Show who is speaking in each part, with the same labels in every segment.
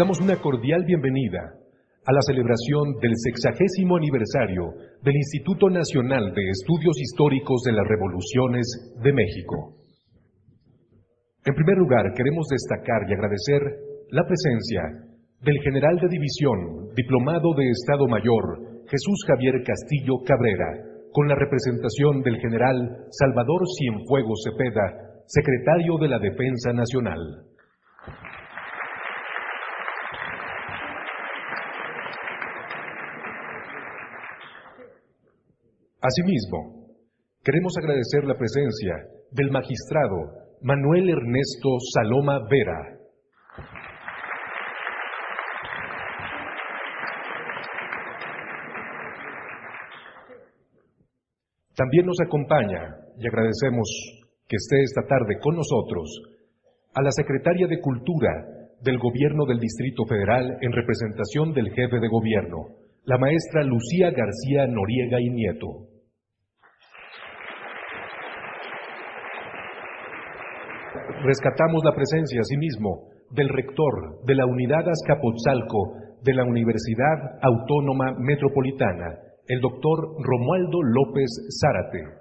Speaker 1: Damos una cordial bienvenida a la celebración del sexagésimo aniversario del Instituto Nacional de Estudios Históricos de las Revoluciones de México. En primer lugar, queremos destacar y agradecer la presencia del general de división, diplomado de Estado Mayor, Jesús Javier Castillo Cabrera, con la representación del general Salvador Cienfuegos Cepeda, secretario de la Defensa Nacional. Asimismo, queremos agradecer la presencia del magistrado Manuel Ernesto Saloma Vera. También nos acompaña, y agradecemos que esté esta tarde con nosotros, a la secretaria de Cultura del Gobierno del Distrito Federal en representación del jefe de gobierno, la maestra Lucía García Noriega y Nieto. Rescatamos la presencia, asimismo, del rector de la Unidad Azcapotzalco de la Universidad Autónoma Metropolitana, el doctor Romualdo López Zárate.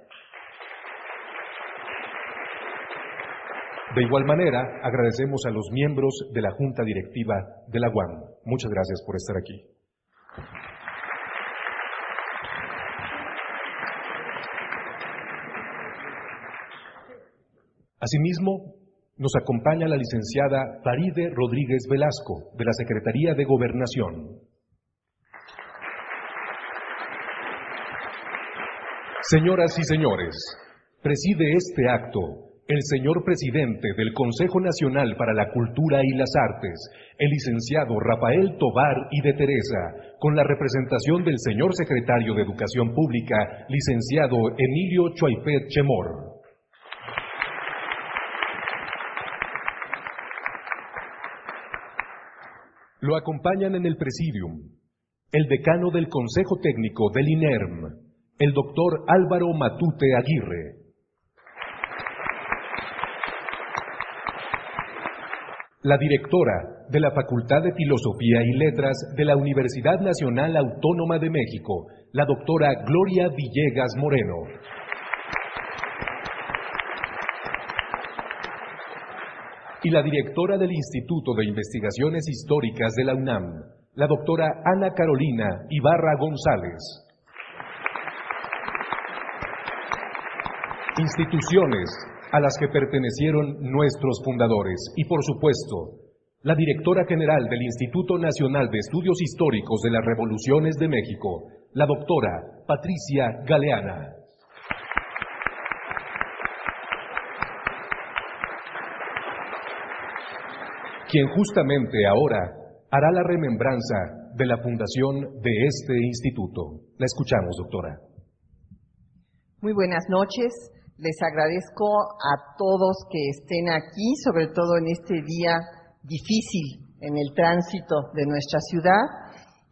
Speaker 1: De igual manera, agradecemos a los miembros de la Junta Directiva de la UAM. Muchas gracias por estar aquí. Asimismo, nos acompaña la licenciada Faride Rodríguez Velasco, de la Secretaría de Gobernación. Señoras y señores, preside este acto el señor presidente del Consejo Nacional para la Cultura y las Artes, el licenciado Rafael Tobar y de Teresa, con la representación del señor secretario de Educación Pública, licenciado Emilio Chuaipet Chemor. Lo acompañan en el presidium el decano del Consejo Técnico del INERM, el doctor Álvaro Matute Aguirre. La directora de la Facultad de Filosofía y Letras de la Universidad Nacional Autónoma de México, la doctora Gloria Villegas Moreno. Y la directora del Instituto de Investigaciones Históricas de la UNAM, la doctora Ana Carolina Ibarra González. Instituciones a las que pertenecieron nuestros fundadores y, por supuesto, la directora general del Instituto Nacional de Estudios Históricos de las Revoluciones de México, la doctora Patricia Galeana. Quien justamente ahora hará la remembranza de la fundación de este instituto. La escuchamos, doctora.
Speaker 2: Muy buenas noches. Les agradezco a todos que estén aquí, sobre todo en este día difícil en el tránsito de nuestra ciudad.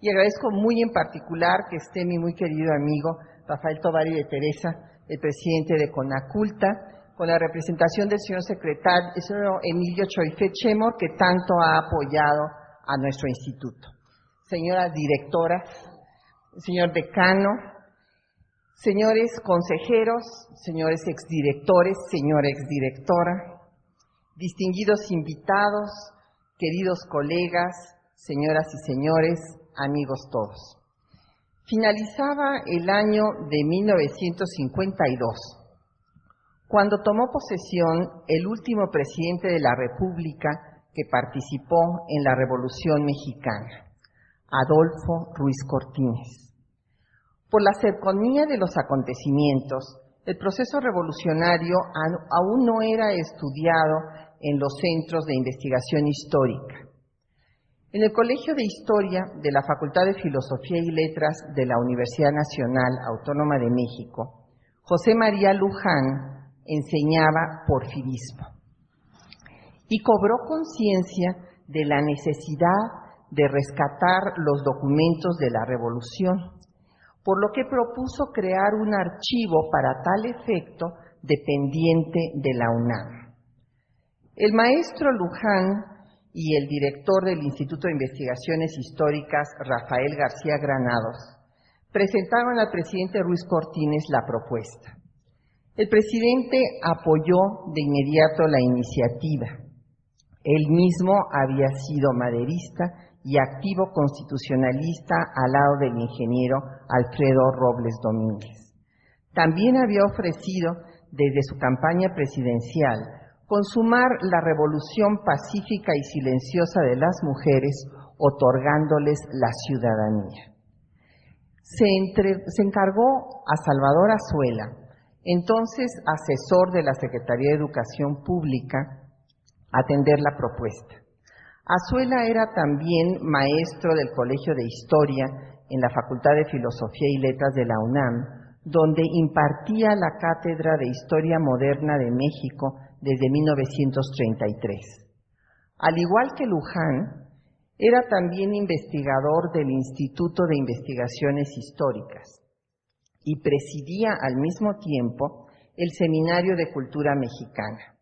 Speaker 2: Y agradezco muy en particular que esté mi muy querido amigo Rafael Tovari de Teresa, el presidente de Conaculta, con la representación del señor secretario, el señor Emilio Choife Chemor, que tanto ha apoyado a nuestro instituto. Señora directora, señor decano, señores consejeros, señores exdirectores, señora exdirectora, distinguidos invitados, queridos colegas, señoras y señores, amigos todos. Finalizaba el año de 1952, cuando tomó posesión el último presidente de la República que participó en la Revolución Mexicana, Adolfo Ruiz Cortines. Por la cercanía de los acontecimientos, el proceso revolucionario aún no era estudiado en los centros de investigación histórica. En el Colegio de Historia de la Facultad de Filosofía y Letras de la Universidad Nacional Autónoma de México, José María Luján enseñaba porfirismo y cobró conciencia de la necesidad de rescatar los documentos de la revolución, por lo que propuso crear un archivo para tal efecto dependiente de la UNAM. El maestro Luján y el director del Instituto de Investigaciones Históricas, Rafael García Granados, presentaron al presidente Ruiz Cortines la propuesta. El presidente apoyó de inmediato la iniciativa. Él mismo había sido maderista y activo constitucionalista al lado del ingeniero Alfredo Robles Domínguez. También había ofrecido desde su campaña presidencial consumar la revolución pacífica y silenciosa de las mujeres, otorgándoles la ciudadanía. Se, encargó a Salvador Azuela, entonces asesor de la Secretaría de Educación Pública, atender la propuesta. Azuela era también maestro del Colegio de Historia en la Facultad de Filosofía y Letras de la UNAM, donde impartía la Cátedra de Historia Moderna de México desde 1933. Al igual que Luján, era también investigador del Instituto de Investigaciones Históricas y presidía al mismo tiempo el Seminario de Cultura Mexicana.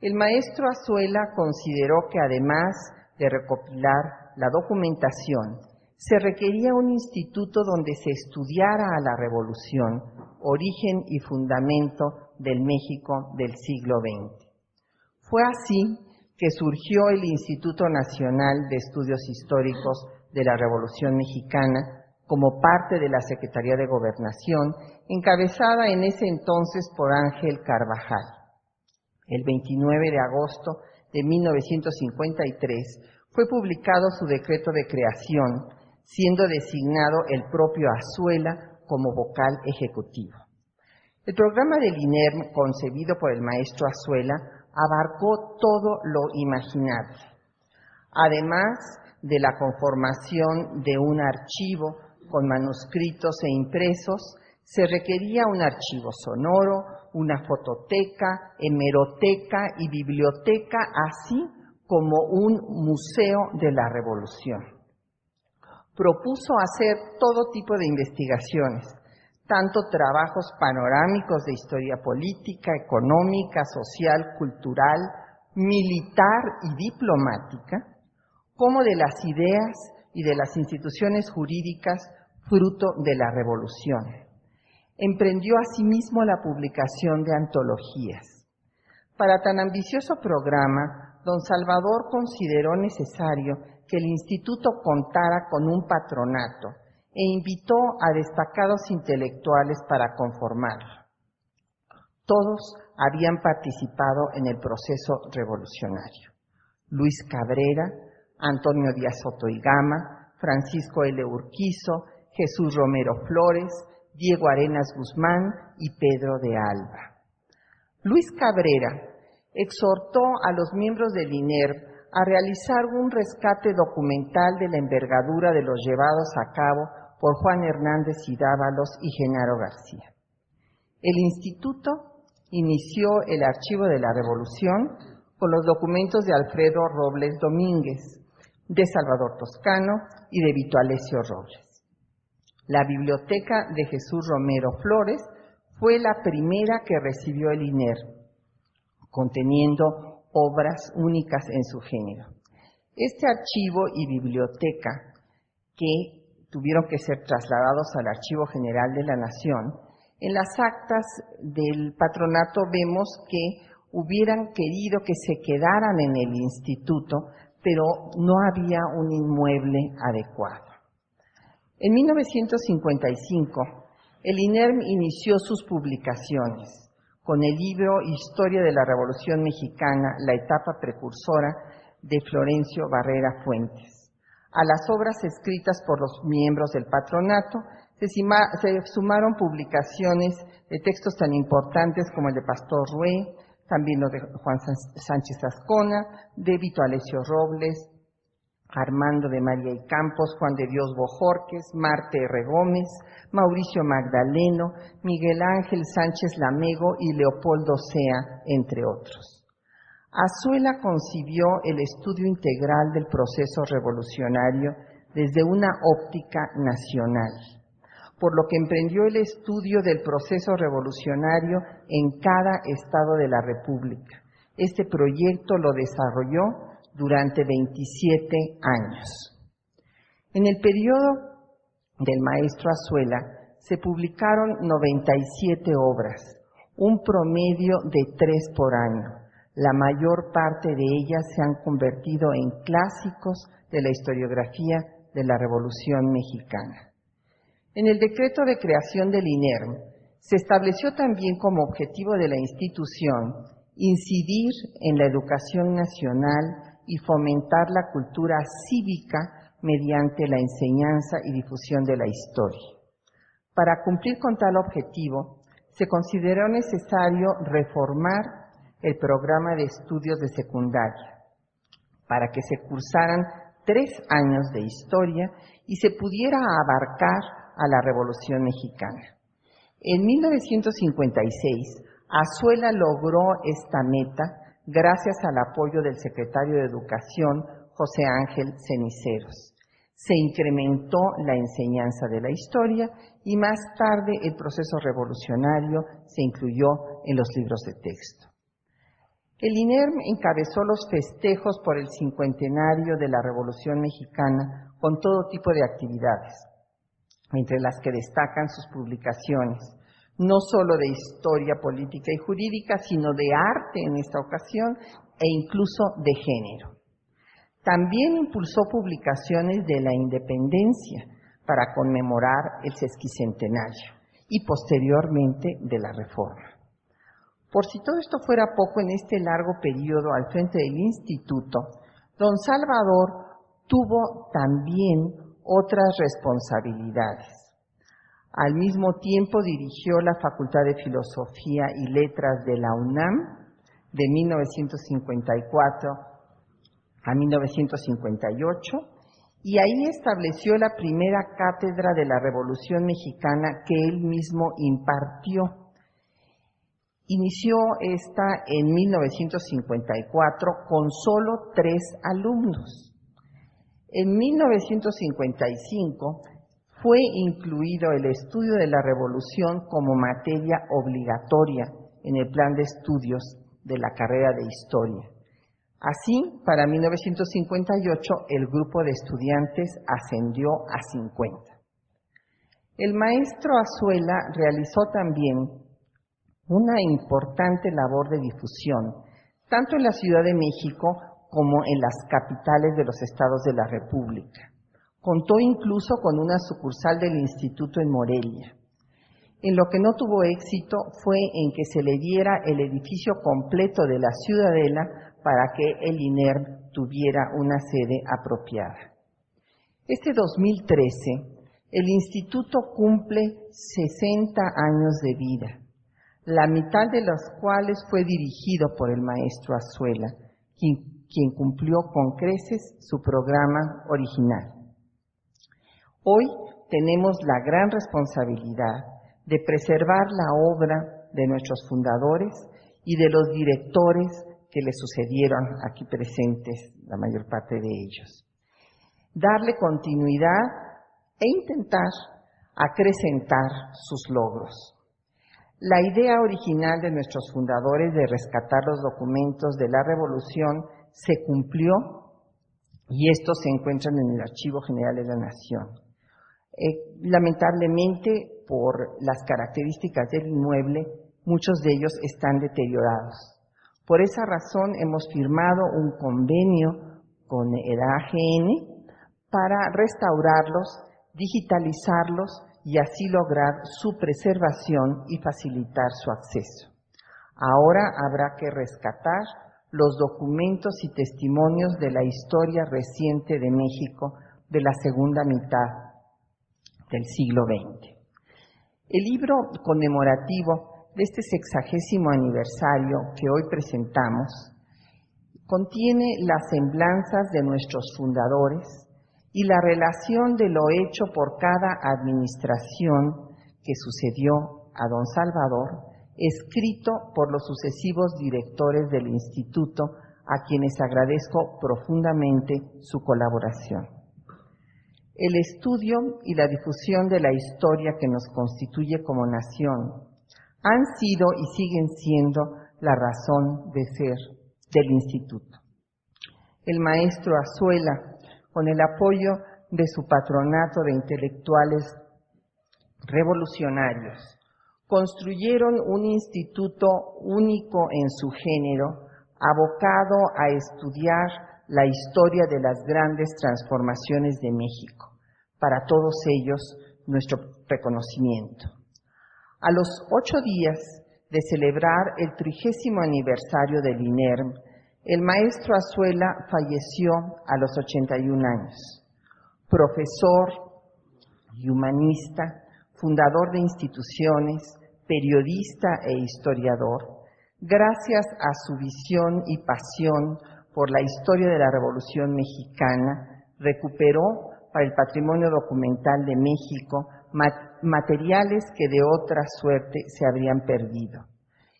Speaker 2: El maestro Azuela consideró que además de recopilar la documentación, se requería un instituto donde se estudiara a la revolución, origen y fundamento del México del siglo XX. Fue así que surgió el Instituto Nacional de Estudios Históricos de la Revolución Mexicana como parte de la Secretaría de Gobernación, encabezada en ese entonces por Ángel Carvajal. El 29 de agosto de 1953 fue publicado su decreto de creación, siendo designado el propio Azuela como vocal ejecutivo. El programa del INERM, concebido por el maestro Azuela, abarcó todo lo imaginable. Además de la conformación de un archivo con manuscritos e impresos, se requería un archivo sonoro, una fototeca, hemeroteca y biblioteca, así como un museo de la revolución. Propuso hacer todo tipo de investigaciones, tanto trabajos panorámicos de historia política, económica, social, cultural, militar y diplomática, como de las ideas y de las instituciones jurídicas fruto de la revolución. Emprendió asimismo la publicación de antologías. Para tan ambicioso programa, don Salvador consideró necesario que el instituto contara con un patronato, e invitó a destacados intelectuales para conformarlo. Todos habían participado en el proceso revolucionario. Luis Cabrera, Antonio Díaz Soto y Gama, Francisco L. Urquizo, Jesús Romero Flores, Diego Arenas Guzmán y Pedro de Alba. Luis Cabrera exhortó a los miembros del INER a realizar un rescate documental de la envergadura de los llevados a cabo por Juan Hernández y Dávalos y Genaro García. El instituto inició el archivo de la Revolución con los documentos de Alfredo Robles Domínguez, de Salvador Toscano y de Vito Alessio Robles. La biblioteca de Jesús Romero Flores fue la primera que recibió el INER, conteniendo obras únicas en su género. Este archivo y biblioteca, que tuvieron que ser trasladados al Archivo General de la Nación, en las actas del patronato vemos que hubieran querido que se quedaran en el instituto, pero no había un inmueble adecuado. En 1955, el INERM inició sus publicaciones con el libro Historia de la Revolución Mexicana, la etapa precursora de Florencio Barrera Fuentes. A las obras escritas por los miembros del patronato se, sumaron publicaciones de textos tan importantes como el de Pastor Rué, también los de Juan Sánchez Ascona, de Vito Alessio Robles, Armando de María y Campos, Juan de Dios Bojorques, Marte R. Gómez, Mauricio Magdaleno, Miguel Ángel Sánchez Lamego y Leopoldo Sea, entre otros. Azuela concibió el estudio integral del proceso revolucionario desde una óptica nacional, por lo que emprendió el estudio del proceso revolucionario en cada estado de la República. Este proyecto lo desarrolló durante 27 años. En el periodo del maestro Azuela se publicaron 97 obras, un promedio de tres por año. La mayor parte de ellas se han convertido en clásicos de la historiografía de la Revolución Mexicana. En el decreto de creación del INERM se estableció también como objetivo de la institución incidir en la educación nacional y fomentar la cultura cívica mediante la enseñanza y difusión de la historia. Para cumplir con tal objetivo, se consideró necesario reformar el programa de estudios de secundaria para que se cursaran tres años de historia y se pudiera abarcar a la Revolución Mexicana. En 1956, Azuela logró esta meta gracias al apoyo del secretario de Educación, José Ángel Ceniceros. Se incrementó la enseñanza de la historia y más tarde el proceso revolucionario se incluyó en los libros de texto. El INERM encabezó los festejos por el cincuentenario de la Revolución Mexicana con todo tipo de actividades, entre las que destacan sus publicaciones, no solo de historia política y jurídica, sino de arte en esta ocasión e incluso de género. También impulsó publicaciones de la independencia para conmemorar el sesquicentenario y posteriormente de la reforma. Por si todo esto fuera poco en este largo periodo al frente del instituto, don Salvador tuvo también otras responsabilidades. Al mismo tiempo dirigió la Facultad de Filosofía y Letras de la UNAM de 1954 a 1958 y ahí estableció la primera cátedra de la Revolución Mexicana que él mismo impartió. Inició esta en 1954 con solo tres alumnos. En 1955 fue incluido el estudio de la revolución como materia obligatoria en el plan de estudios de la carrera de historia. Así, para 1958 el grupo de estudiantes ascendió a 50. El maestro Azuela realizó también una importante labor de difusión, tanto en la Ciudad de México como en las capitales de los estados de la República. Contó incluso con una sucursal del instituto en Morelia. En lo que no tuvo éxito fue en que se le diera el edificio completo de la ciudadela para que el INER tuviera una sede apropiada. Este 2013, el instituto cumple 60 años de vida, la mitad de los cuales fue dirigido por el maestro Azuela, quien cumplió con creces su programa original. Hoy tenemos la gran responsabilidad de preservar la obra de nuestros fundadores y de los directores que le sucedieron aquí presentes, la mayor parte de ellos. Darle continuidad e intentar acrecentar sus logros. La idea original de nuestros fundadores de rescatar los documentos de la revolución se cumplió y estos se encuentran en el Archivo General de la Nación. Eh, lamentablemente, por las características del inmueble, muchos de ellos están deteriorados, Por esa razón hemos firmado un convenio con el AGN para restaurarlos, digitalizarlos y así lograr su preservación y facilitar su acceso. Ahora habrá que rescatar los documentos y testimonios de la historia reciente de México de la segunda mitad del siglo XX. El libro conmemorativo de este sexagésimo aniversario que hoy presentamos contiene las semblanzas de nuestros fundadores y la relación de lo hecho por cada administración que sucedió a don Salvador, escrito por los sucesivos directores del instituto, a quienes agradezco profundamente su colaboración. El estudio y la difusión de la historia que nos constituye como nación han sido y siguen siendo la razón de ser del instituto. El maestro Azuela, con el apoyo de su patronato de intelectuales revolucionarios, construyeron un instituto único en su género, abocado a estudiar la historia de las grandes transformaciones de México para todos ellos nuestro reconocimiento. A los ocho días de celebrar el trigésimo aniversario del INERM, el maestro Azuela falleció a los 81 años. Profesor y humanista, fundador de instituciones, periodista e historiador, gracias a su visión y pasión por la historia de la Revolución Mexicana, recuperó para el patrimonio documental de México materiales que de otra suerte se habrían perdido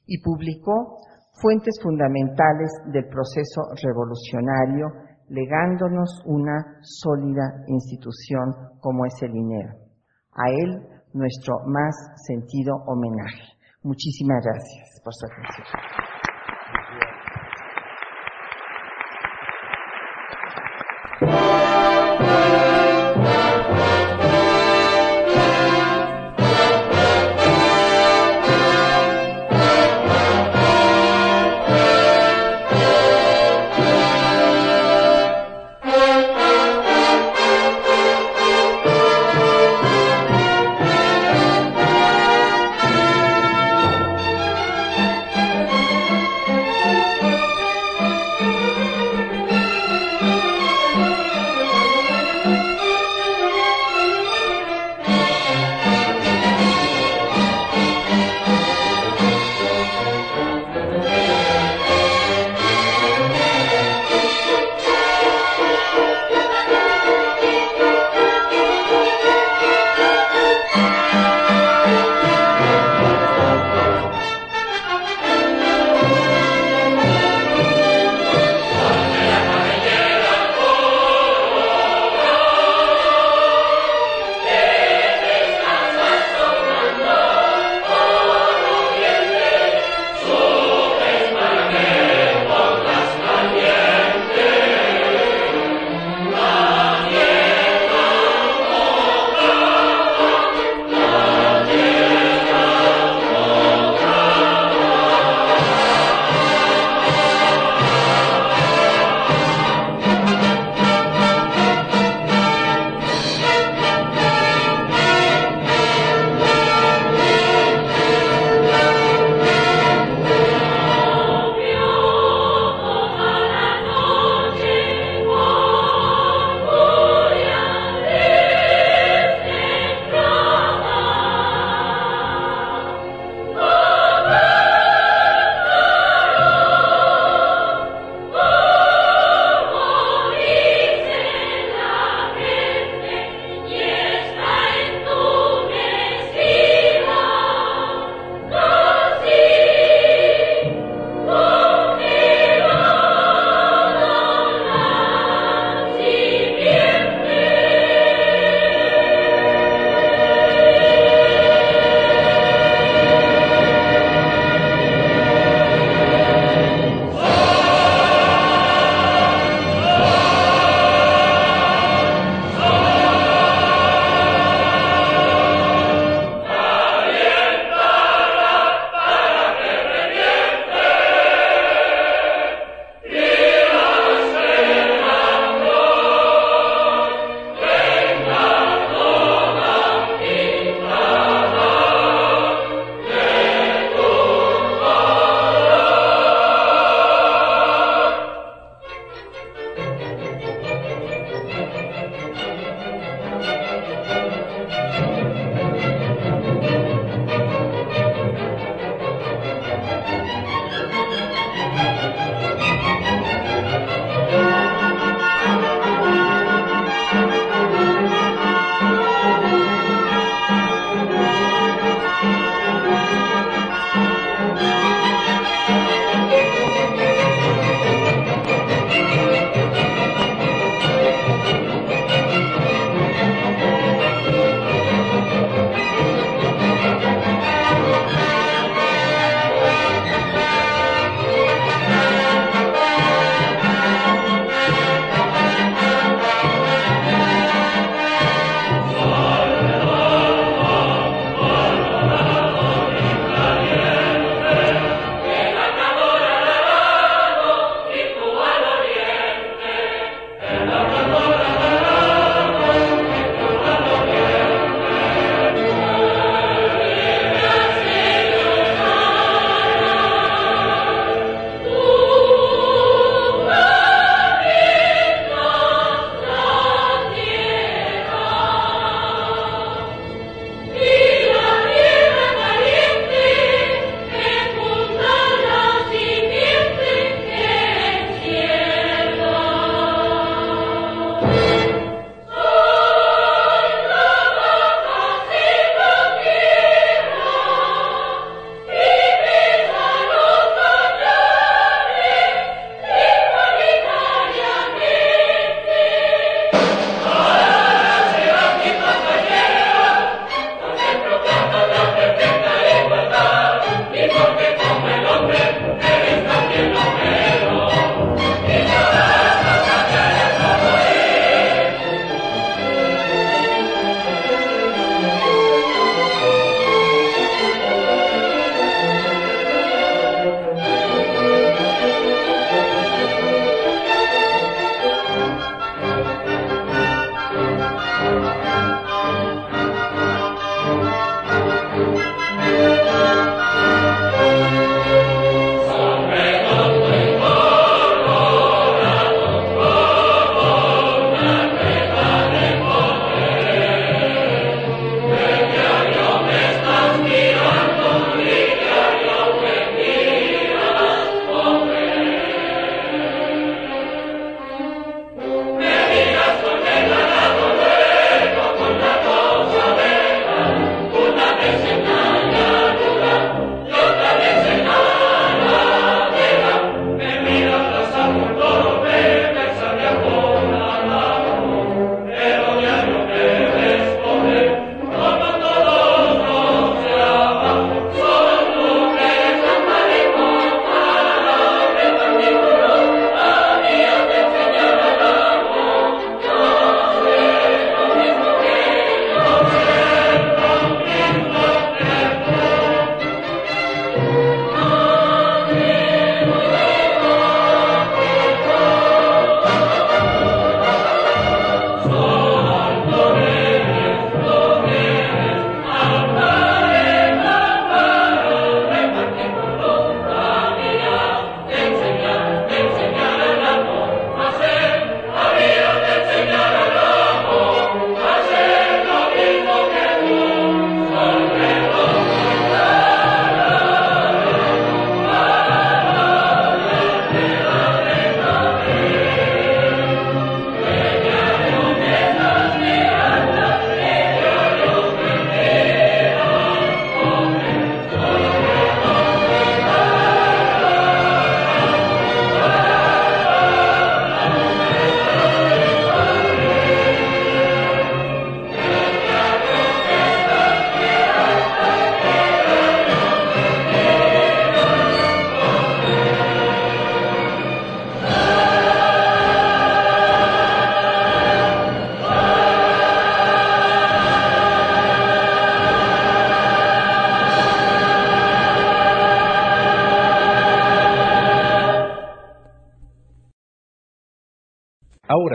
Speaker 2: y publicó fuentes fundamentales del proceso revolucionario, legándonos una sólida institución como es el INER. A él nuestro más sentido homenaje. Muchísimas gracias por su atención.
Speaker 1: Bye.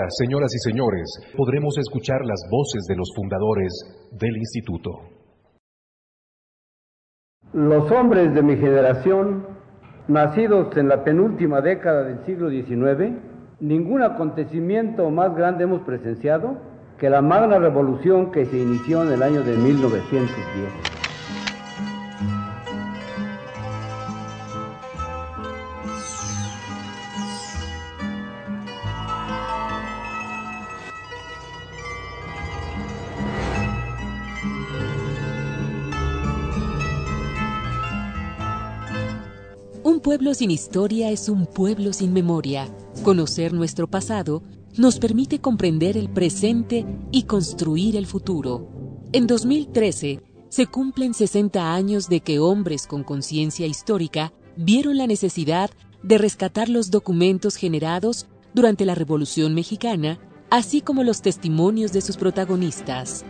Speaker 1: Señoras y señores, podremos escuchar las voces de los fundadores del instituto.
Speaker 3: Los hombres de mi generación, nacidos en la penúltima década del siglo XIX, ningún acontecimiento más grande hemos presenciado que la magna revolución que se inició en el año de 1910.
Speaker 4: Pueblo sin historia es un pueblo sin memoria. Conocer nuestro pasado nos permite comprender el presente y construir el futuro. En 2013 se cumplen 60 años de que hombres con conciencia histórica vieron la necesidad de rescatar los documentos generados durante la Revolución Mexicana, así como los testimonios de sus protagonistas.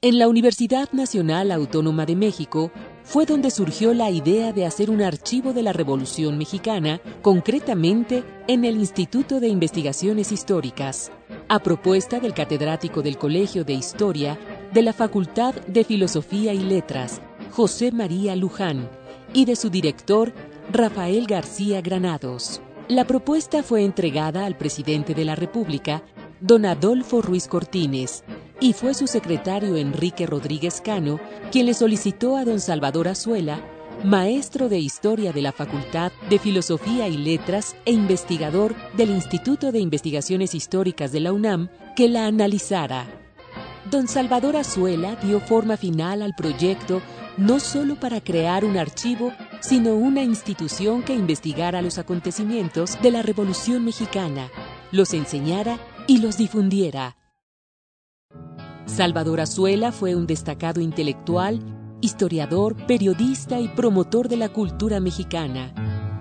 Speaker 4: En la Universidad Nacional Autónoma de México fue donde surgió la idea de hacer un archivo de la Revolución Mexicana, concretamente en el Instituto de Investigaciones Históricas, a propuesta del catedrático del Colegio de Historia de la Facultad de Filosofía y Letras, José María Luján, y de su director, Rafael García Granados. La propuesta fue entregada al presidente de la República, don Adolfo Ruiz Cortines, y fue su secretario Enrique Rodríguez Cano quien le solicitó a don Salvador Azuela, maestro de Historia de la Facultad de Filosofía y Letras e investigador del Instituto de Investigaciones Históricas de la UNAM, que la analizara. Don Salvador Azuela dio forma final al proyecto no solo para crear un archivo, sino una institución que investigara los acontecimientos de la Revolución Mexicana, los enseñara y los difundiera Salvador Azuela fue un destacado intelectual, historiador, periodista y promotor de la cultura mexicana.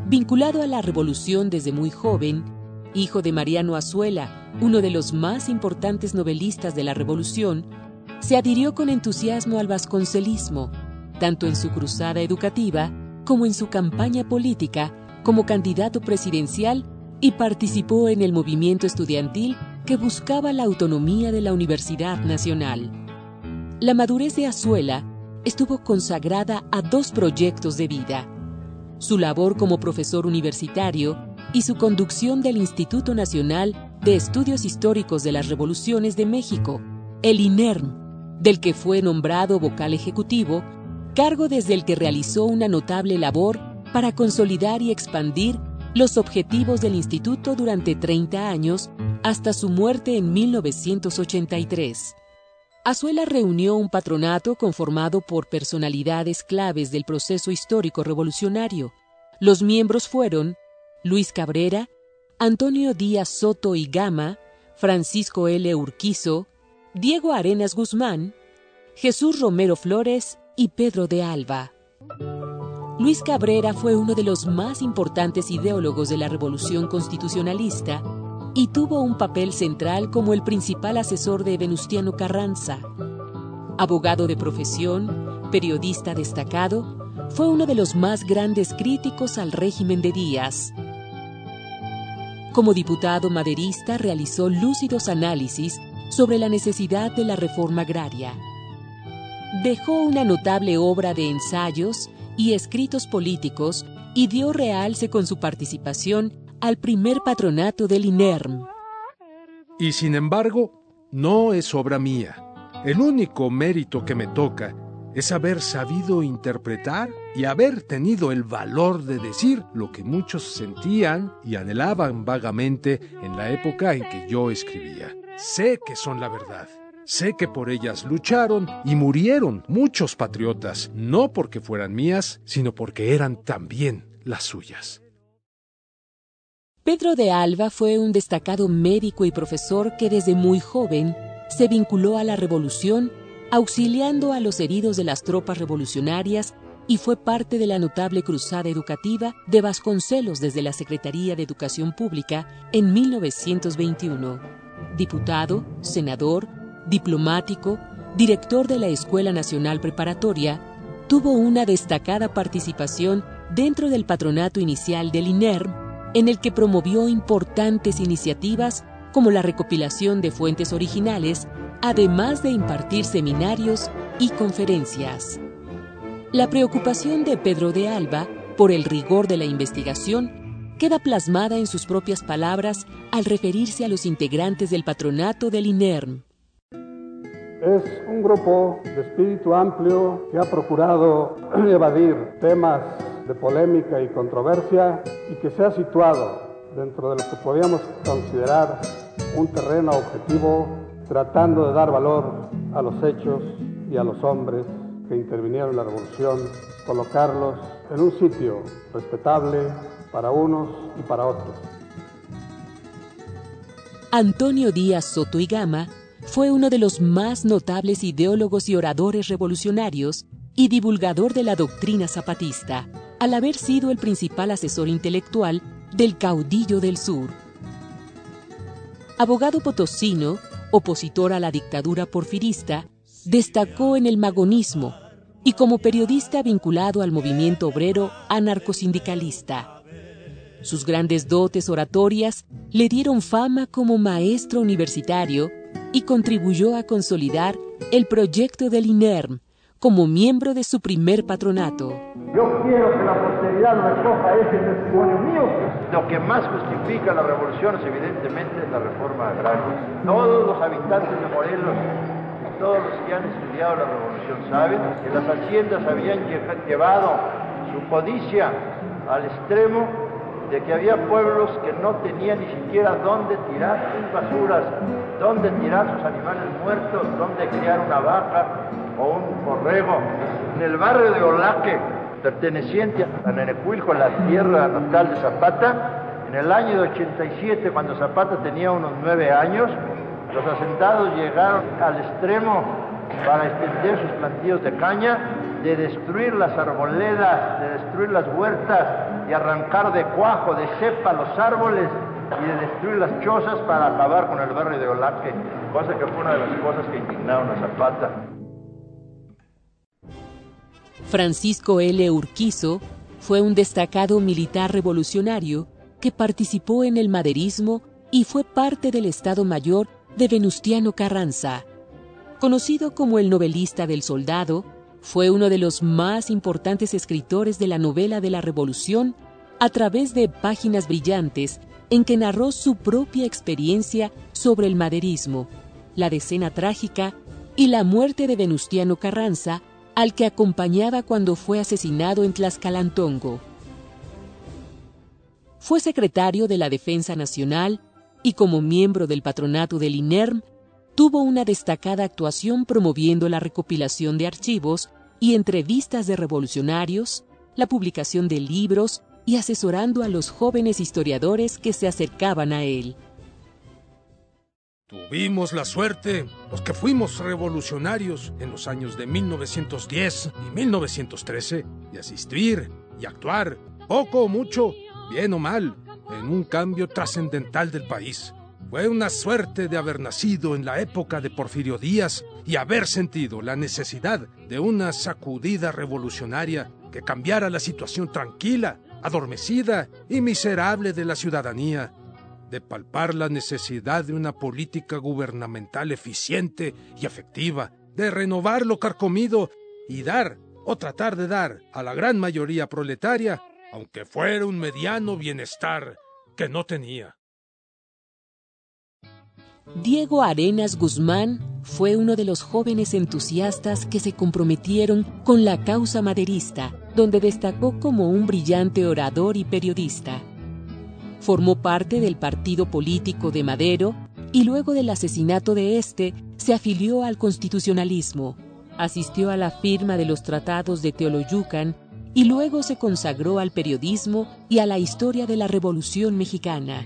Speaker 4: Vinculado a la revolución desde muy joven, hijo de Mariano Azuela, uno de los más importantes novelistas de la revolución, se adhirió con entusiasmo al vasconcelismo, tanto en su cruzada educativa como en su campaña política como candidato presidencial y participó en el movimiento estudiantil que buscaba la autonomía de la Universidad Nacional. La madurez de Azuela estuvo consagrada a dos proyectos de vida, su labor como profesor universitario y su conducción del Instituto Nacional de Estudios Históricos de las Revoluciones de México, el INERM, del que fue nombrado vocal ejecutivo, cargo desde el que realizó una notable labor para consolidar y expandir los objetivos del instituto durante 30 años hasta su muerte en 1983. Azuela reunió un patronato conformado por personalidades claves del proceso histórico revolucionario. Los miembros fueron Luis Cabrera, Antonio Díaz Soto y Gama, Francisco L. Urquizo, Diego Arenas Guzmán, Jesús Romero Flores y Pedro de Alba. Luis Cabrera fue uno de los más importantes ideólogos de la Revolución Constitucionalista y tuvo un papel central como el principal asesor de Venustiano Carranza. Abogado de profesión, periodista destacado, fue uno de los más grandes críticos al régimen de Díaz. Como diputado maderista realizó lúcidos análisis sobre la necesidad de la reforma agraria. Dejó una notable obra de ensayos y escritos políticos y dio realce con su participación al primer patronato del INERM.
Speaker 5: Y sin embargo, no es obra mía. El único mérito que me toca es haber sabido interpretar y haber tenido el valor de decir lo que muchos sentían y anhelaban vagamente en la época en que yo escribía. Sé que son la verdad. Sé que por ellas lucharon y murieron muchos patriotas, no porque fueran mías, sino porque eran también las suyas.
Speaker 4: Pedro de Alba fue un destacado médico y profesor que desde muy joven se vinculó a la revolución, auxiliando a los heridos de las tropas revolucionarias y fue parte de la notable cruzada educativa de Vasconcelos desde la Secretaría de Educación Pública en 1921. Diputado, senador, diplomático, director de la Escuela Nacional Preparatoria, tuvo una destacada participación dentro del patronato inicial del INERM en el que promovió importantes iniciativas como la recopilación de fuentes originales, además de impartir seminarios y conferencias. La preocupación de Pedro de Alba por el rigor de la investigación queda plasmada en sus propias palabras al referirse a los integrantes del patronato del INERM.
Speaker 6: Es un grupo de espíritu amplio que ha procurado evadir temas de polémica y controversia y que se ha situado dentro de lo que podríamos considerar un terreno objetivo tratando de dar valor a los hechos y a los hombres que intervinieron en la revolución, colocarlos en un sitio respetable para unos y para otros.
Speaker 4: Antonio Díaz Soto y Gama fue uno de los más notables ideólogos y oradores revolucionarios y divulgador de la doctrina zapatista, al haber sido el principal asesor intelectual del caudillo del sur. Abogado potosino, opositor a la dictadura porfirista, destacó en el magonismo y como periodista vinculado al movimiento obrero anarcosindicalista. Sus grandes dotes oratorias le dieron fama como maestro universitario y contribuyó a consolidar el proyecto del INERM como miembro de su primer patronato.
Speaker 7: Yo quiero que la posteridad no recoja ese testimonio mío. Lo que más justifica la revolución es evidentemente la reforma agraria. Todos los habitantes de Morelos todos los que han estudiado la revolución saben que las haciendas habían llevado su codicia al extremo de que había pueblos que no tenían ni siquiera dónde tirar sus basuras, dónde tirar sus animales muertos, dónde criar una vaca o un borrego. En el barrio de Olaque, perteneciente a Nenecuilco, la tierra natal de Zapata, en el año de 87, cuando Zapata tenía unos nueve años, los asentados llegaron al extremo para extender sus plantíos de caña, de destruir las arboledas, de destruir las huertas y arrancar de cuajo, de cepa los árboles y de destruir las chozas para acabar con el barrio de Olaque, cosa que fue una de las cosas que indignaron a Zapata.
Speaker 4: Francisco L. Urquizo fue un destacado militar revolucionario que participó en el maderismo y fue parte del Estado Mayor de Venustiano Carranza. Conocido como el novelista del soldado, fue uno de los más importantes escritores de la novela de la Revolución a través de páginas brillantes en que narró su propia experiencia sobre el maderismo, la decena trágica y la muerte de Venustiano Carranza, al que acompañaba cuando fue asesinado en Tlaxcalantongo. Fue secretario de la Defensa Nacional y como miembro del patronato del INERM, tuvo una destacada actuación promoviendo la recopilación de archivos y entrevistas de revolucionarios, la publicación de libros y asesorando a los jóvenes historiadores que se acercaban a él.
Speaker 5: Tuvimos la suerte, los que fuimos revolucionarios en los años de 1910 y 1913, de asistir y actuar, poco o mucho, bien o mal, en un cambio trascendental del país. Fue una suerte de haber nacido en la época de Porfirio Díaz y haber sentido la necesidad de una sacudida revolucionaria que cambiara la situación tranquila, adormecida y miserable de la ciudadanía, de palpar la necesidad de una política gubernamental eficiente y efectiva, de renovar lo carcomido y dar o tratar de dar a la gran mayoría proletaria aunque fuera un mediano bienestar que no tenía.
Speaker 4: Diego Arenas Guzmán fue uno de los jóvenes entusiastas que se comprometieron con la causa maderista, donde destacó como un brillante orador y periodista. Formó parte del partido político de Madero y luego del asesinato de este se afilió al constitucionalismo. Asistió a la firma de los tratados de Teoloyucan y luego se consagró al periodismo y a la historia de la Revolución Mexicana.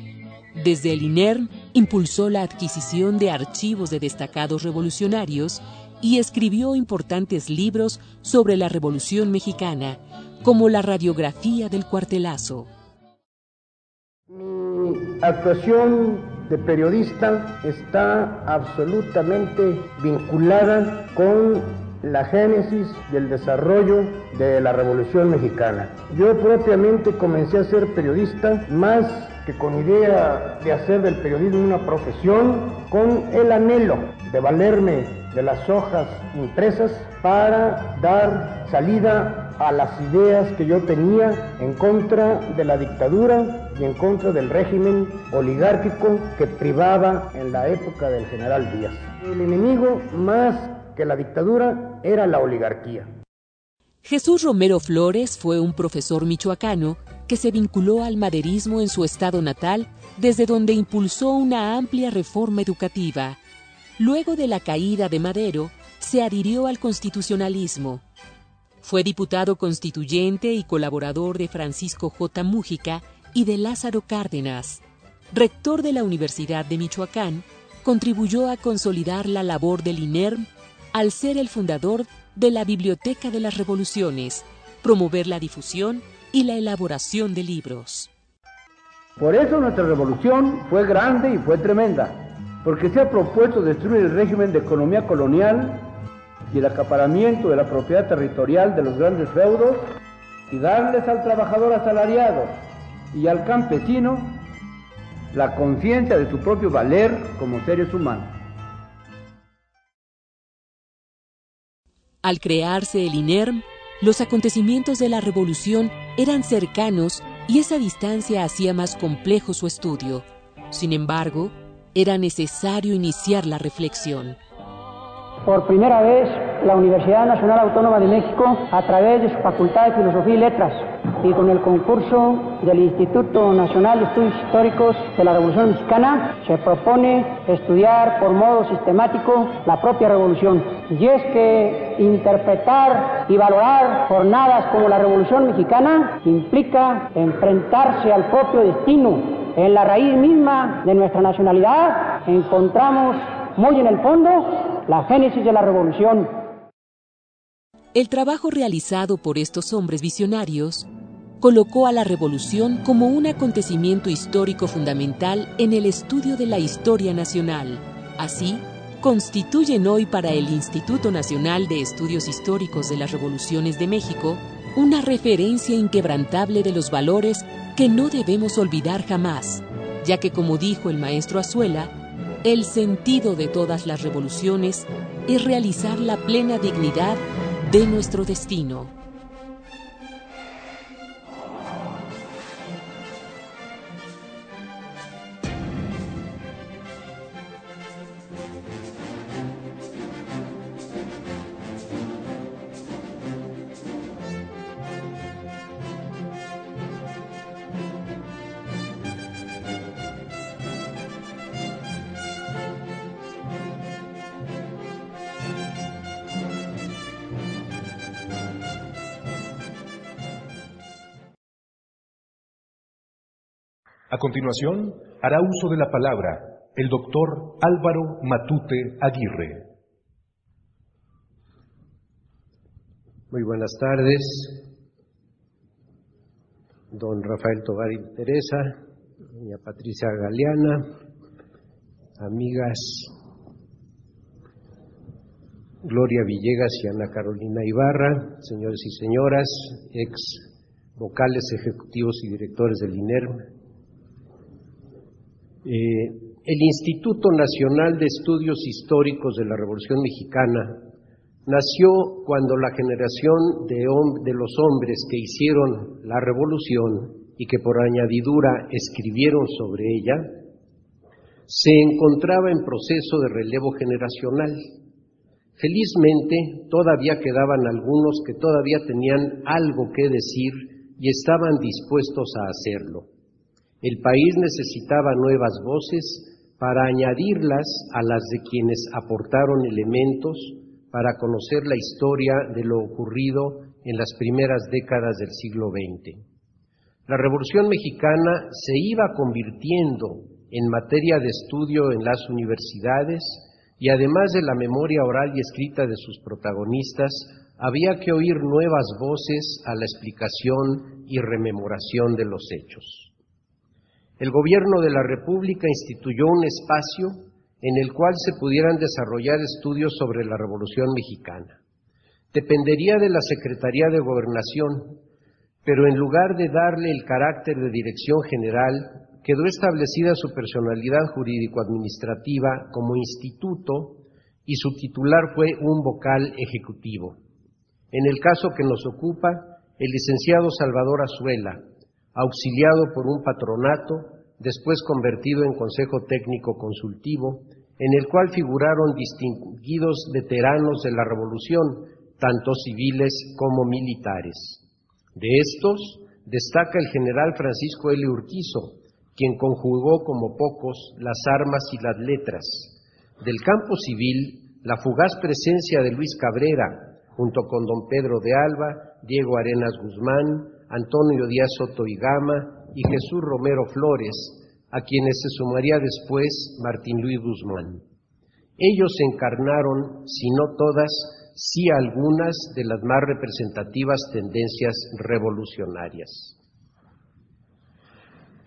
Speaker 4: Desde el INERM impulsó la adquisición de archivos de destacados revolucionarios y escribió importantes libros sobre la Revolución Mexicana, como la radiografía del cuartelazo.
Speaker 8: Mi actuación de periodista está absolutamente vinculada con la génesis y el desarrollo de la Revolución Mexicana. Yo propiamente comencé a ser periodista más que con idea de hacer del periodismo una profesión, con el anhelo de valerme de las hojas impresas para dar salida a las ideas que yo tenía en contra de la dictadura y en contra del régimen oligárquico que privaba en la época del general Díaz. El enemigo más que la dictadura era la oligarquía.
Speaker 4: Jesús Romero Flores fue un profesor michoacano que se vinculó al maderismo en su estado natal, desde donde impulsó una amplia reforma educativa. Luego de la caída de Madero, se adhirió al constitucionalismo. Fue diputado constituyente y colaborador de Francisco J. Mújica y de Lázaro Cárdenas. Rector de la Universidad de Michoacán, contribuyó a consolidar la labor del INERM al ser el fundador de la Biblioteca de las Revoluciones, promover la difusión y la elaboración de libros.
Speaker 3: Por eso nuestra revolución fue grande y fue tremenda porque se ha propuesto destruir el régimen de economía colonial y el acaparamiento de la propiedad territorial de los grandes feudos y darles al trabajador asalariado y al campesino la conciencia de su propio valer como seres humanos.
Speaker 4: Al crearse el INERM, los acontecimientos de la revolución eran cercanos y esa distancia hacía más complejo su estudio. Sin embargo, era necesario iniciar la reflexión.
Speaker 9: Por primera vez, la Universidad Nacional Autónoma de México, a través de su Facultad de Filosofía y Letras y con el concurso del Instituto Nacional de Estudios Históricos de la Revolución Mexicana, se propone estudiar por modo sistemático la propia revolución. Y es que interpretar y valorar jornadas como la Revolución Mexicana implica enfrentarse al propio destino en la raíz misma de nuestra nacionalidad encontramos muy en el fondo la génesis de la revolución.
Speaker 4: El trabajo realizado por estos hombres visionarios colocó a la revolución como un acontecimiento histórico fundamental en el estudio de la historia nacional. Así, constituyen hoy para el Instituto Nacional de Estudios Históricos de las Revoluciones de México una referencia inquebrantable de los valores que no debemos olvidar jamás, ya que como dijo el maestro Azuela, el sentido de todas las revoluciones es realizar la plena dignidad de nuestro destino.
Speaker 1: A continuación, hará uso de la palabra el doctor Álvaro Matute Aguirre.
Speaker 10: Muy buenas tardes, don Rafael Tobar y Teresa, doña Patricia Galeana, amigas Gloria Villegas y Ana Carolina Ibarra, señores y señoras, ex vocales ejecutivos y directores del INERM, eh, el Instituto Nacional de Estudios Históricos de la Revolución Mexicana nació cuando la generación de, de los hombres que hicieron la revolución y que por añadidura escribieron sobre ella, se encontraba en proceso de relevo generacional. Felizmente, todavía quedaban algunos que todavía tenían algo que decir y estaban dispuestos a hacerlo. El país necesitaba nuevas voces para añadirlas a las de quienes aportaron elementos para conocer la historia de lo ocurrido en las primeras décadas del siglo XX. La Revolución Mexicana se iba convirtiendo en materia de estudio en las universidades y además de la memoria oral y escrita de sus protagonistas, había que oír nuevas voces a la explicación y rememoración de los hechos el gobierno de la República instituyó un espacio en el cual se pudieran desarrollar estudios sobre la Revolución Mexicana. Dependería de la Secretaría de Gobernación, pero en lugar de darle el carácter de dirección general, quedó establecida su personalidad jurídico-administrativa como instituto y su titular fue un vocal ejecutivo. En el caso que nos ocupa, el licenciado Salvador Azuela, auxiliado por un patronato, después convertido en Consejo Técnico Consultivo, en el cual figuraron distinguidos veteranos de la Revolución, tanto civiles como militares. De estos destaca el general Francisco L. Urquizo, quien conjugó como pocos las armas y las letras. Del campo civil, la fugaz presencia de Luis Cabrera, junto con don Pedro de Alba, Diego Arenas Guzmán, Antonio Díaz Soto y Gama y Jesús Romero Flores, a quienes se sumaría después Martín Luis Guzmán. Ellos encarnaron, si no todas, sí algunas de las más representativas tendencias revolucionarias.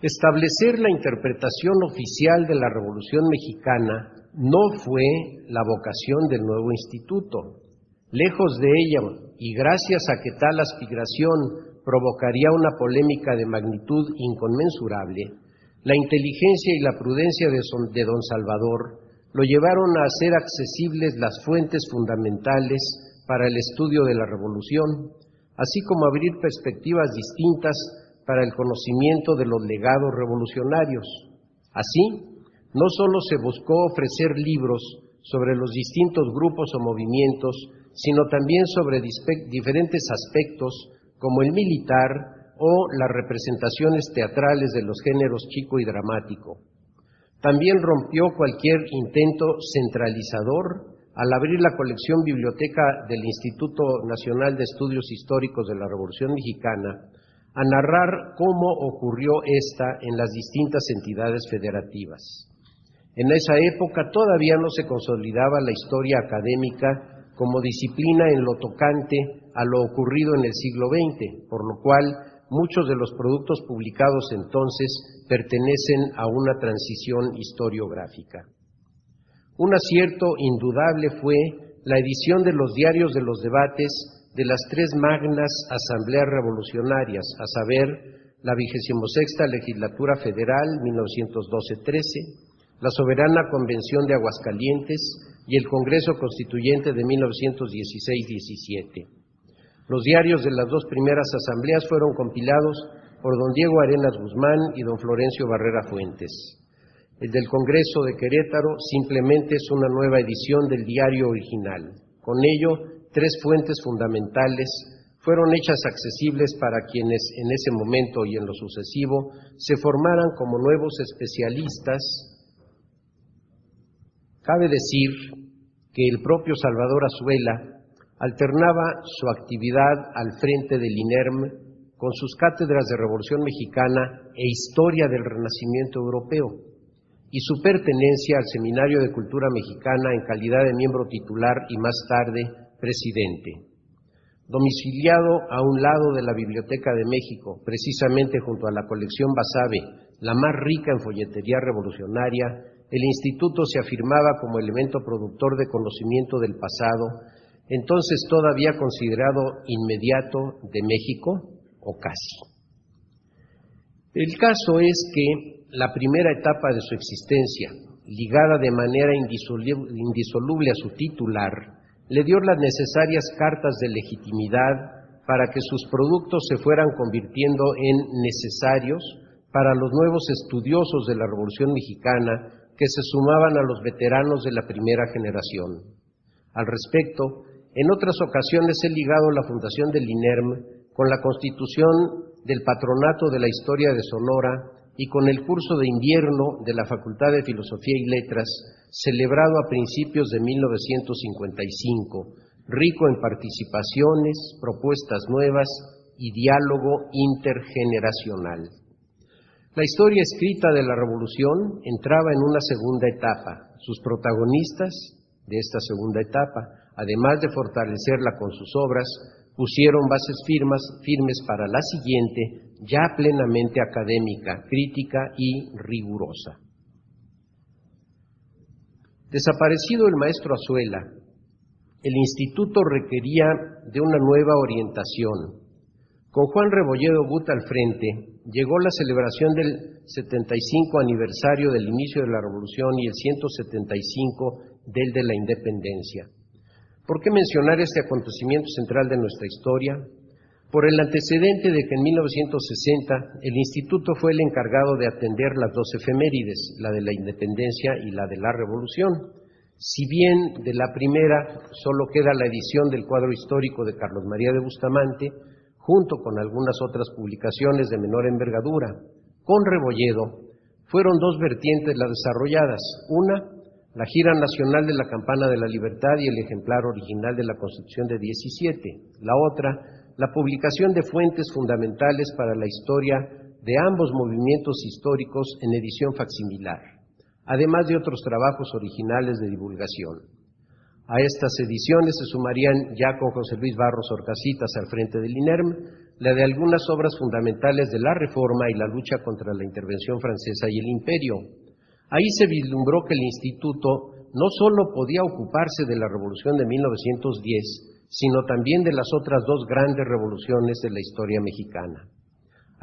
Speaker 10: Establecer la interpretación oficial de la Revolución Mexicana no fue la vocación del nuevo instituto. Lejos de ella, y gracias a que tal aspiración provocaría una polémica de magnitud inconmensurable, la inteligencia y la prudencia de, don Salvador lo llevaron a hacer accesibles las fuentes fundamentales para el estudio de la revolución, así como abrir perspectivas distintas para el conocimiento de los legados revolucionarios. Así, no solo se buscó ofrecer libros sobre los distintos grupos o movimientos, sino también sobre diferentes aspectos como el militar o las representaciones teatrales de los géneros chico y dramático. También rompió cualquier intento centralizador al abrir la colección biblioteca del Instituto Nacional de Estudios Históricos de la Revolución Mexicana a narrar cómo ocurrió esta en las distintas entidades federativas. En esa época todavía no se consolidaba la historia académica como disciplina en lo tocante a lo ocurrido en el siglo XX, por lo cual muchos de los productos publicados entonces pertenecen a una transición historiográfica. Un acierto indudable fue la edición de los diarios de los debates de las tres magnas asambleas revolucionarias, a saber, la sexta legislatura federal 1912-13, la soberana convención de Aguascalientes y el Congreso Constituyente de 1916-17. Los diarios de las dos primeras asambleas fueron compilados por don Diego Arenas Guzmán y don Florencio Barrera Fuentes. El del Congreso de Querétaro simplemente es una nueva edición del diario original. Con ello, tres fuentes fundamentales fueron hechas accesibles para quienes en ese momento y en lo sucesivo se formaran como nuevos especialistas. Cabe decir que el propio Salvador Azuela alternaba su actividad al frente del INERM con sus cátedras de Revolución Mexicana e Historia del Renacimiento Europeo y su pertenencia al Seminario de Cultura Mexicana en calidad de miembro titular y más tarde presidente. Domiciliado a un lado de la Biblioteca de México, precisamente junto a la colección Basabe, la más rica en folletería revolucionaria, el instituto se afirmaba como elemento productor de conocimiento del pasado entonces todavía considerado inmediato de México o casi. El caso es que la primera etapa de su existencia, ligada de manera indisoluble a su titular, le dio las necesarias cartas de legitimidad para que sus productos se fueran convirtiendo en necesarios para los nuevos estudiosos de la Revolución Mexicana que se sumaban a los veteranos de la primera generación. Al respecto, en otras ocasiones he ligado la fundación del INERM con la constitución del Patronato de la Historia de Sonora y con el curso de invierno de la Facultad de Filosofía y Letras, celebrado a principios de 1955, rico en participaciones, propuestas nuevas y diálogo intergeneracional. La historia escrita de la Revolución entraba en una segunda etapa. Sus protagonistas de esta segunda etapa además de fortalecerla con sus obras, pusieron bases firmas, firmes para la siguiente, ya plenamente académica, crítica y rigurosa. Desaparecido el maestro Azuela, el instituto requería de una nueva orientación. Con Juan Rebolledo Gut al frente, llegó la celebración del 75 aniversario del inicio de la Revolución y el 175 del de la Independencia. ¿Por qué mencionar este acontecimiento central de nuestra historia? Por el antecedente de que en 1960 el Instituto fue el encargado de atender las dos efemérides, la de la Independencia y la de la Revolución. Si bien de la primera solo queda la edición del cuadro histórico de Carlos María de Bustamante, junto con algunas otras publicaciones de menor envergadura, con Rebolledo, fueron dos vertientes las desarrolladas. Una, la gira nacional de la Campana de la Libertad y el ejemplar original de la Constitución de 17. La otra, la publicación de fuentes fundamentales para la historia de ambos movimientos históricos en edición facsimilar, además de otros trabajos originales de divulgación. A estas ediciones se sumarían, ya con José Luis Barros Orcasitas al frente del INERM, la de algunas obras fundamentales de la reforma y la lucha contra la intervención francesa y el imperio. Ahí se vislumbró que el instituto no solo podía ocuparse de la revolución de 1910, sino también de las otras dos grandes revoluciones de la historia mexicana.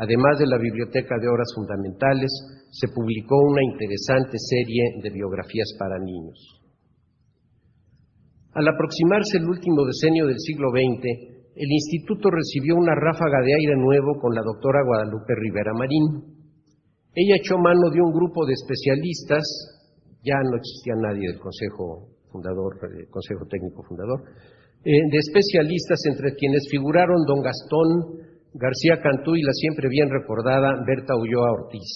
Speaker 10: Además de la Biblioteca de Obras Fundamentales, se publicó una interesante serie de biografías para niños. Al aproximarse el último decenio del siglo XX, el instituto recibió una ráfaga de aire nuevo con la doctora Guadalupe Rivera Marín. Ella echó mano de un grupo de especialistas, ya no existía nadie del Consejo Fundador, del Consejo Técnico Fundador, eh, de especialistas entre quienes figuraron don Gastón García Cantú y la siempre bien recordada Berta Ulloa Ortiz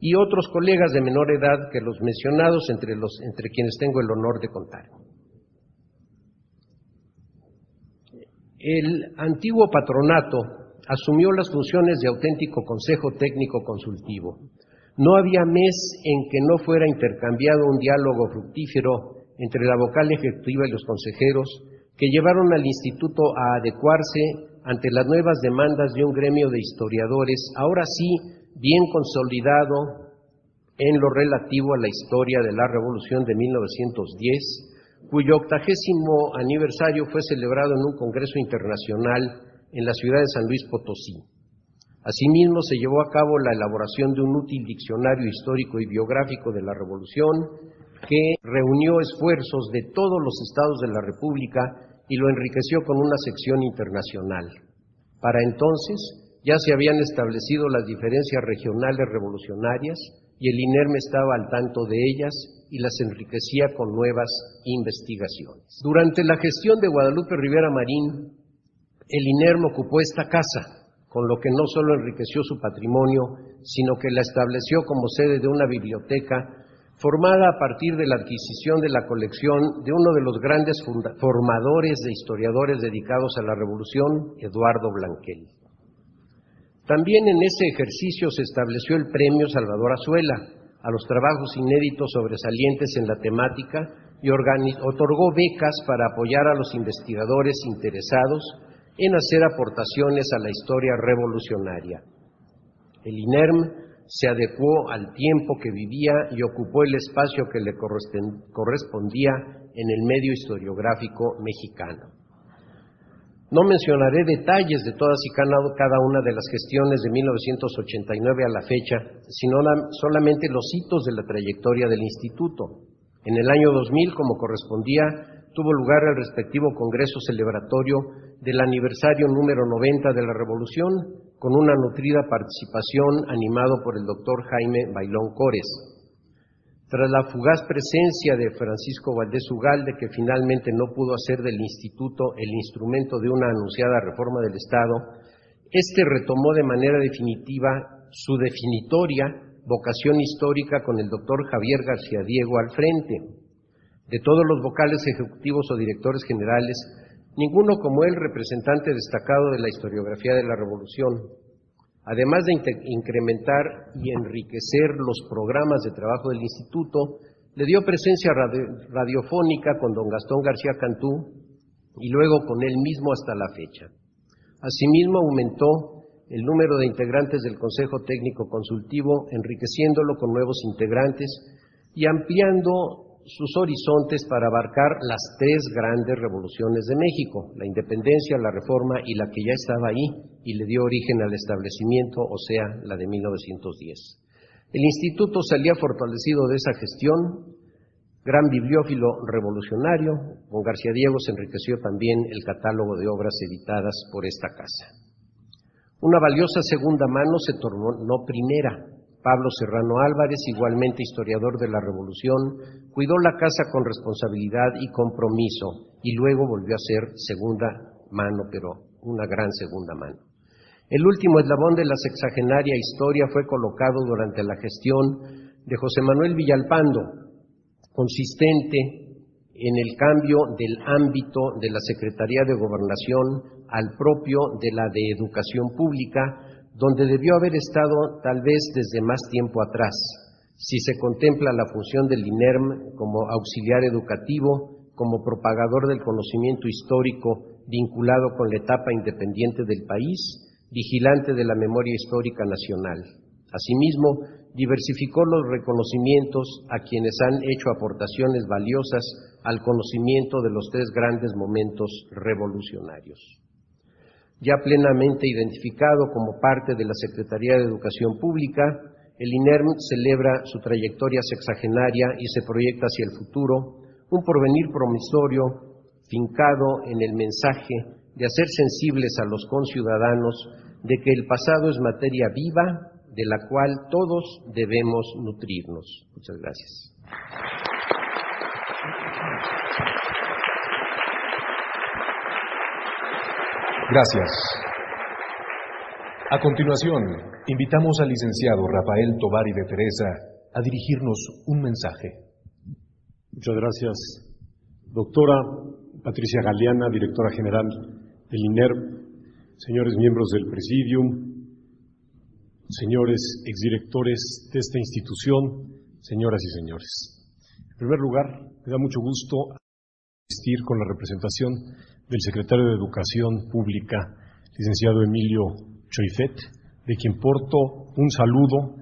Speaker 10: y otros colegas de menor edad que los mencionados entre, los, entre quienes tengo el honor de contar. El antiguo patronato asumió las funciones de auténtico consejo técnico consultivo. No había mes en que no fuera intercambiado un diálogo fructífero entre la vocal ejecutiva y los consejeros que llevaron al instituto a adecuarse ante las nuevas demandas de un gremio de historiadores, ahora sí bien consolidado en lo relativo a la historia de la Revolución de 1910, cuyo octagésimo aniversario fue celebrado en un Congreso Internacional en la ciudad de San Luis Potosí. Asimismo, se llevó a cabo la elaboración de un útil diccionario histórico y biográfico de la Revolución que reunió esfuerzos de todos los estados de la República y lo enriqueció con una sección internacional. Para entonces, ya se habían establecido las diferencias regionales revolucionarias y el INERM estaba al tanto de ellas y las enriquecía con nuevas investigaciones. Durante la gestión de Guadalupe Rivera Marín, el INERM ocupó esta casa, con lo que no solo enriqueció su patrimonio, sino que la estableció como sede de una biblioteca formada a partir de la adquisición de la colección de uno de los grandes formadores de historiadores dedicados a la Revolución, Eduardo Blanquel. También en ese ejercicio se estableció el premio Salvador Azuela a los trabajos inéditos sobresalientes en la temática y otorgó becas para apoyar a los investigadores interesados en hacer aportaciones a la historia revolucionaria. El INERM se adecuó al tiempo que vivía y ocupó el espacio que le correspondía en el medio historiográfico mexicano. No mencionaré detalles de todas y cada una de las gestiones de 1989 a la fecha, sino solamente los hitos de la trayectoria del instituto. En el año 2000, como correspondía, tuvo lugar el respectivo Congreso Celebratorio del aniversario número 90 de la Revolución, con una nutrida participación animado por el doctor Jaime Bailón Cores. Tras la fugaz presencia de Francisco Valdés Ugalde, que finalmente no pudo hacer del instituto el instrumento de una anunciada reforma del Estado, este retomó de manera definitiva su definitoria vocación histórica con el doctor Javier García Diego al frente. De todos los vocales ejecutivos o directores generales, ninguno como él representante destacado de la historiografía de la Revolución, Además de incrementar y enriquecer los programas de trabajo del instituto, le dio presencia radiofónica con don Gastón García Cantú y luego con él mismo hasta la fecha. Asimismo, aumentó el número de integrantes del Consejo Técnico Consultivo, enriqueciéndolo con nuevos integrantes y ampliando sus horizontes para abarcar las tres grandes revoluciones de México, la independencia, la reforma y la que ya estaba ahí y le dio origen al establecimiento, o sea, la de 1910. El instituto salía fortalecido de esa gestión, gran bibliófilo revolucionario, con García Diego se enriqueció también el catálogo de obras editadas por esta casa. Una valiosa segunda mano se tornó primera, Pablo Serrano Álvarez, igualmente historiador de la Revolución, cuidó la casa con responsabilidad y compromiso y luego volvió a ser segunda mano, pero una gran segunda mano. El último eslabón de la sexagenaria historia fue colocado durante la gestión de José Manuel Villalpando, consistente en el cambio del ámbito de la Secretaría de Gobernación al propio de la de Educación Pública, donde debió haber estado tal vez desde más tiempo atrás, si se contempla la función del INERM como auxiliar educativo, como propagador del conocimiento histórico vinculado con la etapa independiente del país, vigilante de la memoria histórica nacional. Asimismo, diversificó los reconocimientos a quienes han hecho aportaciones valiosas al conocimiento de los tres grandes momentos revolucionarios ya plenamente identificado como parte de la Secretaría de Educación Pública, el INERM celebra su trayectoria sexagenaria y se proyecta hacia el futuro, un porvenir promisorio fincado en el mensaje de hacer sensibles a los conciudadanos de que el pasado es materia viva de la cual todos debemos nutrirnos. Muchas gracias.
Speaker 1: Gracias. A continuación, invitamos al licenciado Rafael Tobari de Teresa a dirigirnos un mensaje.
Speaker 11: Muchas gracias. Doctora Patricia Galeana, directora general del INER, señores miembros del Presidium, señores exdirectores de esta institución, señoras y señores. En primer lugar, me da mucho gusto asistir con la representación del secretario de Educación Pública, licenciado Emilio Choifet, de quien porto un saludo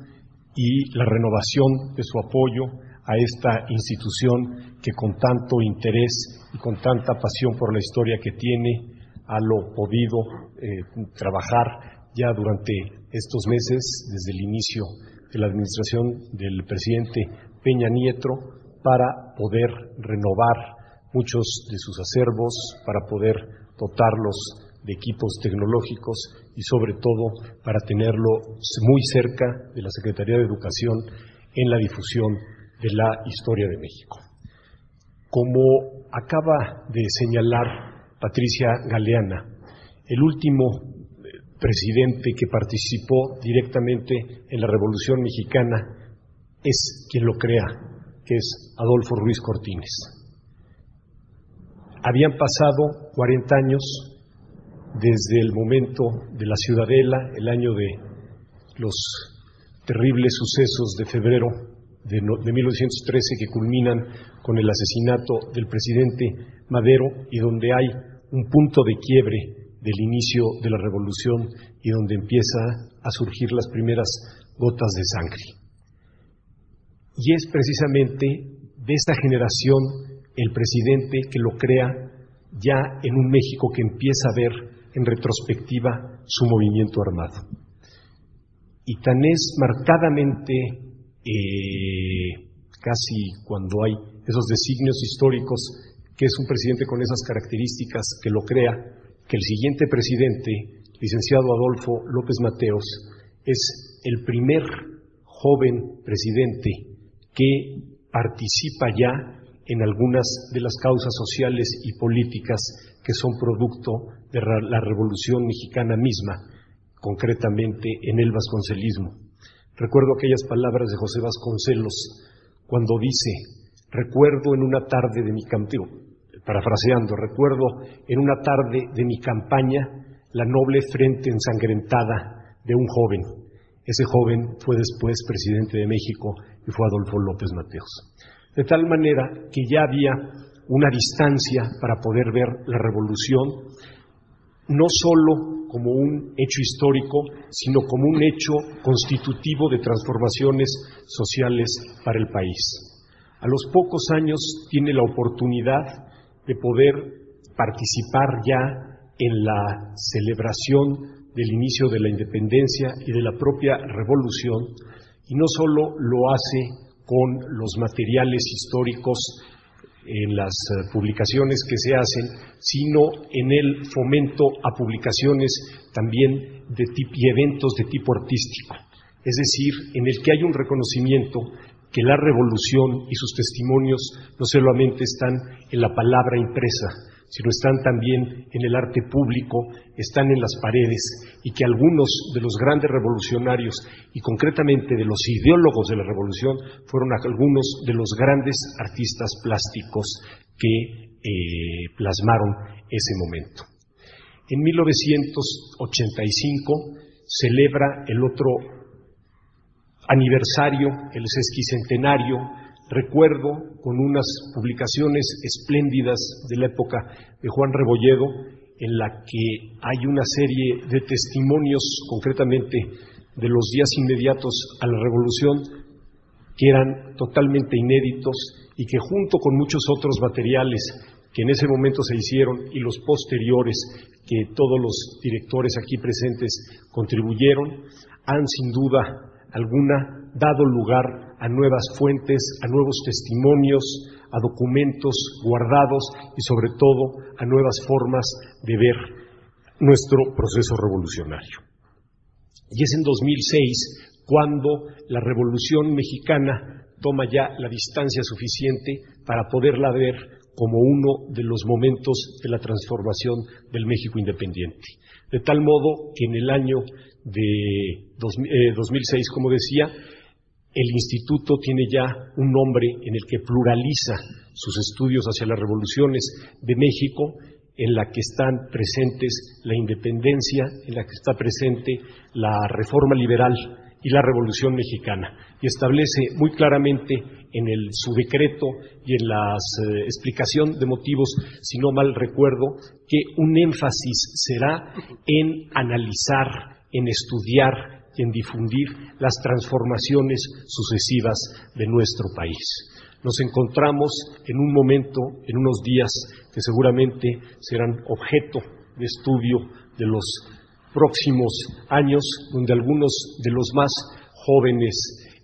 Speaker 11: y la renovación de su apoyo a esta institución que con tanto interés y con tanta pasión por la historia que tiene ha lo podido eh, trabajar ya durante estos meses, desde el inicio de la administración del presidente Peña Nieto, para poder renovar muchos de sus acervos para poder dotarlos de equipos tecnológicos y sobre todo para tenerlo muy cerca de la Secretaría de Educación en la difusión de la historia de México. Como acaba de señalar Patricia Galeana, el último eh, presidente que participó directamente en la Revolución Mexicana es quien lo crea, que es Adolfo Ruiz Cortines. Habían pasado 40 años desde el momento de la ciudadela, el año de los terribles sucesos de febrero de, 1913 que culminan con el asesinato del presidente Madero y donde hay un punto de quiebre del inicio de la revolución y donde empieza a surgir las primeras gotas de sangre. Y es precisamente de esta generación el presidente que lo crea ya en un México que empieza a ver en retrospectiva su movimiento armado. Y tan es marcadamente, eh, casi cuando hay esos designios históricos, que es un presidente con esas características que lo crea, que el siguiente presidente, licenciado Adolfo López Mateos, es el primer joven presidente que participa ya en algunas de las causas sociales y políticas que son producto de la Revolución Mexicana misma, concretamente en el vasconcelismo. Recuerdo aquellas palabras de José Vasconcelos cuando dice, recuerdo en una tarde de mi campaña, parafraseando, recuerdo en una tarde de mi campaña la noble frente ensangrentada de un joven. Ese joven fue después presidente de México y fue Adolfo López Mateos de tal manera que ya había una distancia para poder ver la revolución, no sólo como un hecho histórico, sino como un hecho constitutivo de transformaciones sociales para el país. A los pocos años tiene la oportunidad de poder participar ya en la celebración del inicio de la independencia y de la propia revolución, y no solo lo hace con los materiales históricos en las eh, publicaciones que se hacen, sino en el fomento a publicaciones también de y eventos de tipo artístico. Es decir, en el que hay un reconocimiento que la revolución y sus testimonios no solamente están en la palabra impresa, sino están también en el arte público, están en las paredes, y que algunos de los grandes revolucionarios, y concretamente de los ideólogos de la revolución, fueron algunos de los grandes artistas plásticos que eh, plasmaron ese momento. En 1985 celebra el otro aniversario, el sesquicentenario, recuerdo con unas publicaciones espléndidas de la época de Juan Rebolledo, en la que hay una serie de testimonios, concretamente de los días inmediatos a la revolución, que eran totalmente inéditos y que junto con muchos otros materiales que en ese momento se hicieron y los posteriores que todos los directores aquí presentes contribuyeron, han sin duda alguna dado lugar a nuevas fuentes, a nuevos testimonios, a documentos guardados y sobre todo a nuevas formas de ver nuestro proceso revolucionario. Y es en 2006 cuando la Revolución Mexicana toma ya la distancia suficiente para poderla ver como uno de los momentos de la transformación del México independiente. De tal modo que en el año de 2006, eh, como decía, el instituto tiene ya un nombre en el que pluraliza sus estudios hacia las revoluciones de México, en la que están presentes la independencia, en la que está presente la reforma liberal y la revolución mexicana. Y establece muy claramente en el, su decreto y en la eh, explicación de motivos, si no mal recuerdo, que un énfasis será en analizar en estudiar en difundir las transformaciones sucesivas de nuestro país. Nos encontramos en un momento, en unos días que seguramente serán objeto de estudio de los próximos años, donde algunos de los más jóvenes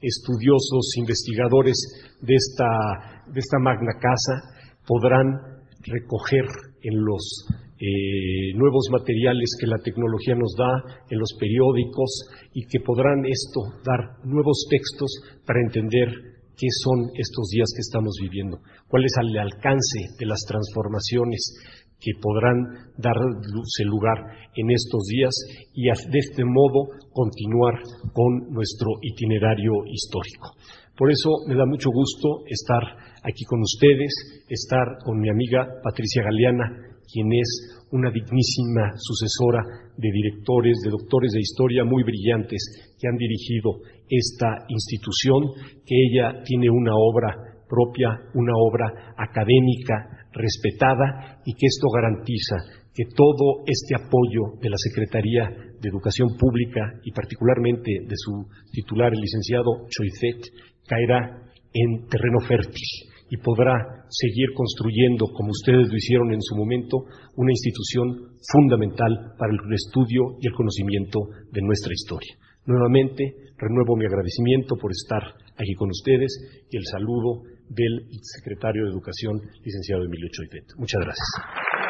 Speaker 11: estudiosos, investigadores de esta, de esta magna casa podrán recoger en los eh, nuevos materiales que la tecnología nos da en los periódicos y que podrán esto dar nuevos textos para entender qué son estos días que estamos viviendo, cuál es el alcance de las transformaciones que podrán darse lugar en estos días y de este modo continuar con nuestro itinerario histórico. Por eso me da mucho gusto estar aquí con ustedes, estar con mi amiga Patricia Galeana, quien es una dignísima sucesora de directores, de doctores de historia muy brillantes que han dirigido esta institución, que ella tiene una obra propia, una obra académica respetada y que esto garantiza que todo este apoyo de la Secretaría de Educación Pública y particularmente de su titular, el licenciado Choifet, caerá en terreno fértil y podrá seguir construyendo, como ustedes lo hicieron en su momento, una institución fundamental para el estudio y el conocimiento de nuestra historia. Nuevamente, renuevo mi agradecimiento por estar aquí con ustedes y el saludo del secretario de Educación, licenciado Emilio Choitet. Muchas gracias.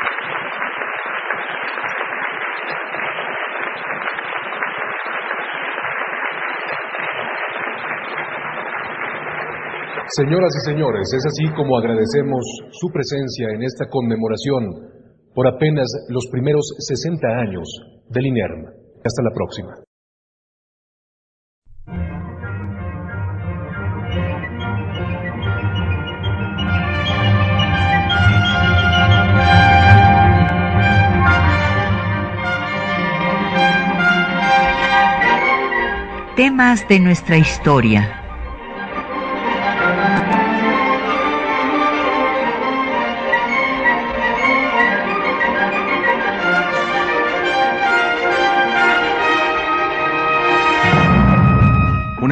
Speaker 1: Señoras y señores, es así como agradecemos su presencia en esta conmemoración por apenas los primeros 60 años del INERM. Hasta la próxima.
Speaker 12: Temas de nuestra historia